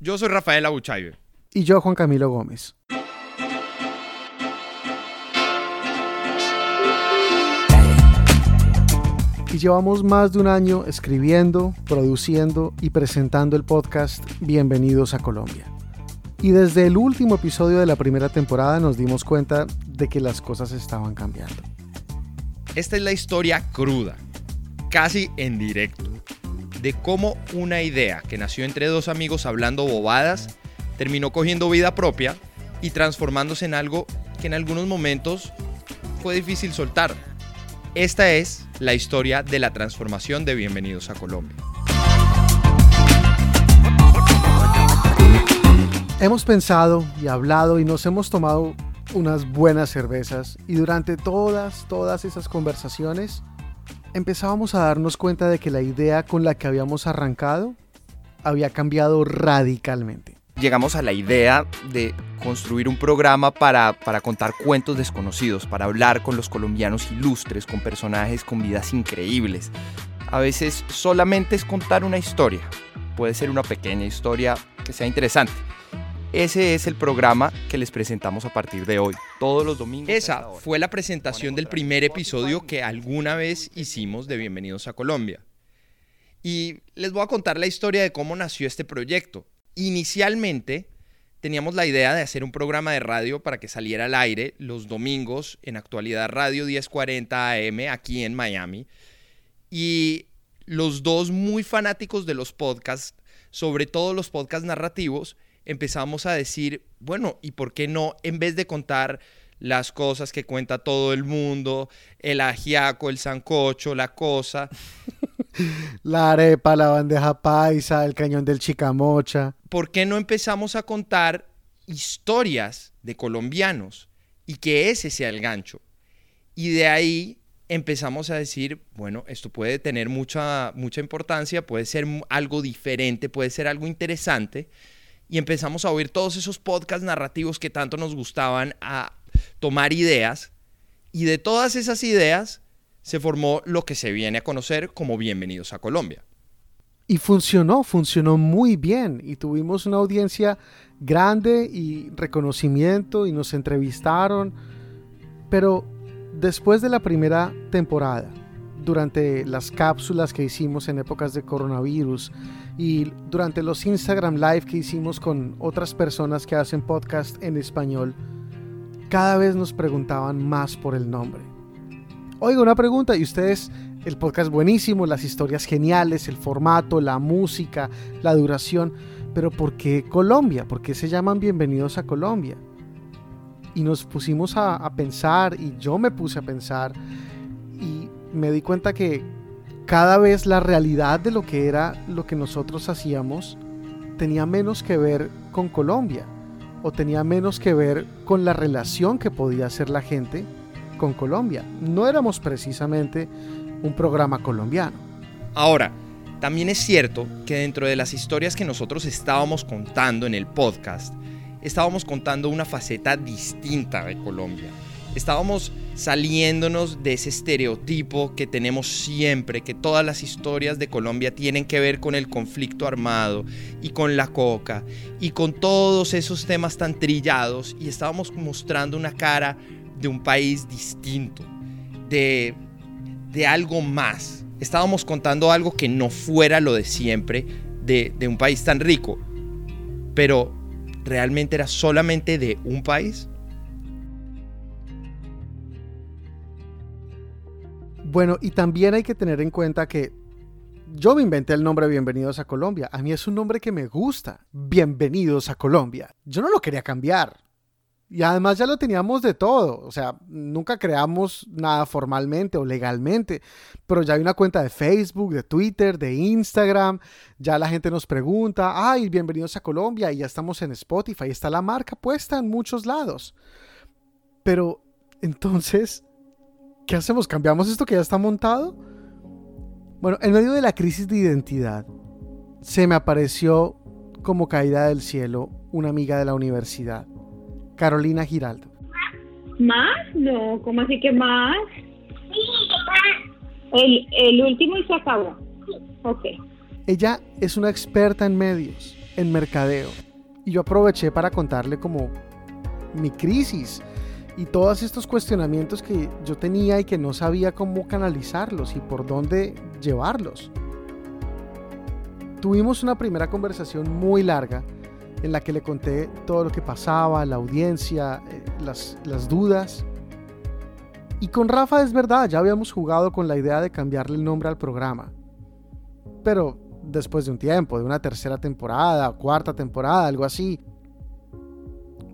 Yo soy Rafael Abuchaibe. Y yo, Juan Camilo Gómez. Y llevamos más de un año escribiendo, produciendo y presentando el podcast Bienvenidos a Colombia. Y desde el último episodio de la primera temporada nos dimos cuenta de que las cosas estaban cambiando. Esta es la historia cruda, casi en directo, de cómo una idea que nació entre dos amigos hablando bobadas terminó cogiendo vida propia y transformándose en algo que en algunos momentos fue difícil soltar. Esta es la historia de la transformación de Bienvenidos a Colombia. Hemos pensado y hablado y nos hemos tomado unas buenas cervezas y durante todas, todas esas conversaciones empezábamos a darnos cuenta de que la idea con la que habíamos arrancado había cambiado radicalmente. Llegamos a la idea de construir un programa para, para contar cuentos desconocidos, para hablar con los colombianos ilustres, con personajes con vidas increíbles. A veces solamente es contar una historia. Puede ser una pequeña historia que sea interesante ese es el programa que les presentamos a partir de hoy, todos los domingos. Esa fue la presentación del primer episodio que alguna vez hicimos de Bienvenidos a Colombia. Y les voy a contar la historia de cómo nació este proyecto. Inicialmente teníamos la idea de hacer un programa de radio para que saliera al aire los domingos en actualidad radio 1040 AM aquí en Miami. Y los dos muy fanáticos de los podcasts, sobre todo los podcasts narrativos, empezamos a decir, bueno, ¿y por qué no, en vez de contar las cosas que cuenta todo el mundo, el ajiaco, el sancocho, la cosa. la arepa, la bandeja paisa, el cañón del chicamocha. ¿Por qué no empezamos a contar historias de colombianos y que ese sea el gancho? Y de ahí empezamos a decir, bueno, esto puede tener mucha, mucha importancia, puede ser algo diferente, puede ser algo interesante y empezamos a oír todos esos podcasts narrativos que tanto nos gustaban a tomar ideas y de todas esas ideas se formó lo que se viene a conocer como Bienvenidos a Colombia. Y funcionó, funcionó muy bien y tuvimos una audiencia grande y reconocimiento y nos entrevistaron. Pero después de la primera temporada, durante las cápsulas que hicimos en épocas de coronavirus y durante los Instagram Live que hicimos con otras personas que hacen podcast en español, cada vez nos preguntaban más por el nombre. Oiga, una pregunta, y ustedes, el podcast buenísimo, las historias geniales, el formato, la música, la duración, pero ¿por qué Colombia? ¿Por qué se llaman Bienvenidos a Colombia? Y nos pusimos a, a pensar, y yo me puse a pensar, y me di cuenta que cada vez la realidad de lo que era lo que nosotros hacíamos tenía menos que ver con Colombia o tenía menos que ver con la relación que podía hacer la gente con Colombia. No éramos precisamente un programa colombiano. Ahora, también es cierto que dentro de las historias que nosotros estábamos contando en el podcast, estábamos contando una faceta distinta de Colombia estábamos saliéndonos de ese estereotipo que tenemos siempre, que todas las historias de Colombia tienen que ver con el conflicto armado y con la coca y con todos esos temas tan trillados y estábamos mostrando una cara de un país distinto, de, de algo más. Estábamos contando algo que no fuera lo de siempre, de, de un país tan rico, pero realmente era solamente de un país Bueno, y también hay que tener en cuenta que yo me inventé el nombre Bienvenidos a Colombia. A mí es un nombre que me gusta. Bienvenidos a Colombia. Yo no lo quería cambiar. Y además ya lo teníamos de todo. O sea, nunca creamos nada formalmente o legalmente. Pero ya hay una cuenta de Facebook, de Twitter, de Instagram. Ya la gente nos pregunta, ay, bienvenidos a Colombia. Y ya estamos en Spotify. Está la marca puesta en muchos lados. Pero entonces ¿qué hacemos? ¿Cambiamos esto que ya está montado? Bueno, en medio de la crisis de identidad, se me apareció como caída del cielo una amiga de la universidad, Carolina Giraldo. ¿Más? No, ¿cómo así que más? El, el último y se acabó. Ok. Ella es una experta en medios en mercadeo. Y yo aproveché para contarle como mi crisis y todos estos cuestionamientos que yo tenía y que no sabía cómo canalizarlos y por dónde llevarlos. Tuvimos una primera conversación muy larga en la que le conté todo lo que pasaba, la audiencia, eh, las, las dudas. Y con Rafa es verdad, ya habíamos jugado con la idea de cambiarle el nombre al programa. Pero después de un tiempo, de una tercera temporada, cuarta temporada, algo así.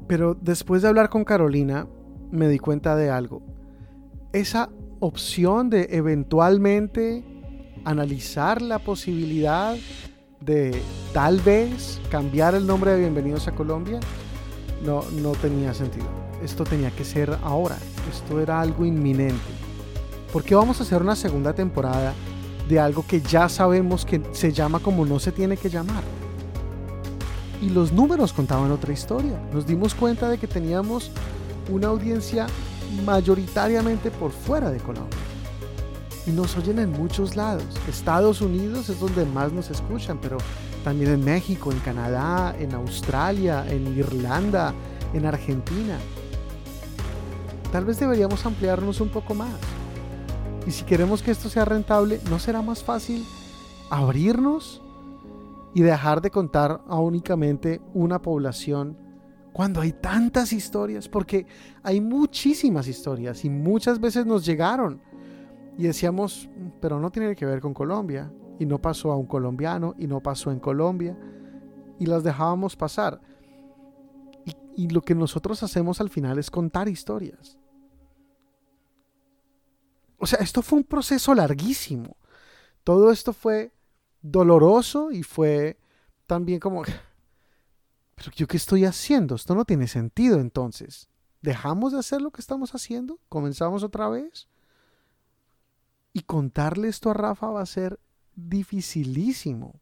Pero después de hablar con Carolina, me di cuenta de algo. Esa opción de eventualmente analizar la posibilidad de tal vez cambiar el nombre de Bienvenidos a Colombia, no, no tenía sentido. Esto tenía que ser ahora. Esto era algo inminente. Porque vamos a hacer una segunda temporada de algo que ya sabemos que se llama como no se tiene que llamar? Y los números contaban otra historia. Nos dimos cuenta de que teníamos una audiencia mayoritariamente por fuera de Colombia. Y nos oyen en muchos lados. Estados Unidos es donde más nos escuchan, pero también en México, en Canadá, en Australia, en Irlanda, en Argentina. Tal vez deberíamos ampliarnos un poco más. Y si queremos que esto sea rentable, ¿no será más fácil abrirnos y dejar de contar a únicamente una población cuando hay tantas historias? Porque hay muchísimas historias y muchas veces nos llegaron y decíamos, pero no tiene que ver con Colombia y no pasó a un colombiano y no pasó en Colombia y las dejábamos pasar. Y, lo que nosotros hacemos al final es contar historias. O sea, esto fue un proceso larguísimo. Todo esto fue doloroso y fue también como, pero yo qué estoy haciendo? Esto no tiene sentido entonces. ¿Dejamos de hacer lo que estamos haciendo? ¿Comenzamos otra vez? Y contarle esto a Rafa va a ser dificilísimo.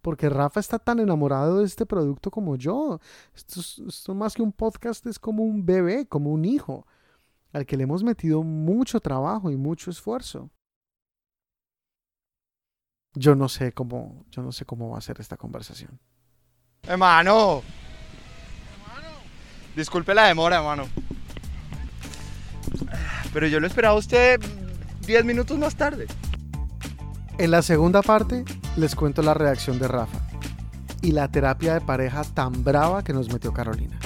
Porque Rafa está tan enamorado de este producto como yo. Esto, esto más que un podcast es como un bebé, como un hijo al que le hemos metido mucho trabajo y mucho esfuerzo. Yo no sé cómo, yo no sé cómo va a ser esta conversación. Hermano. Disculpe la demora, hermano. Pero yo lo esperaba a usted 10 minutos más tarde. En la segunda parte les cuento la reacción de Rafa y la terapia de pareja tan brava que nos metió Carolina.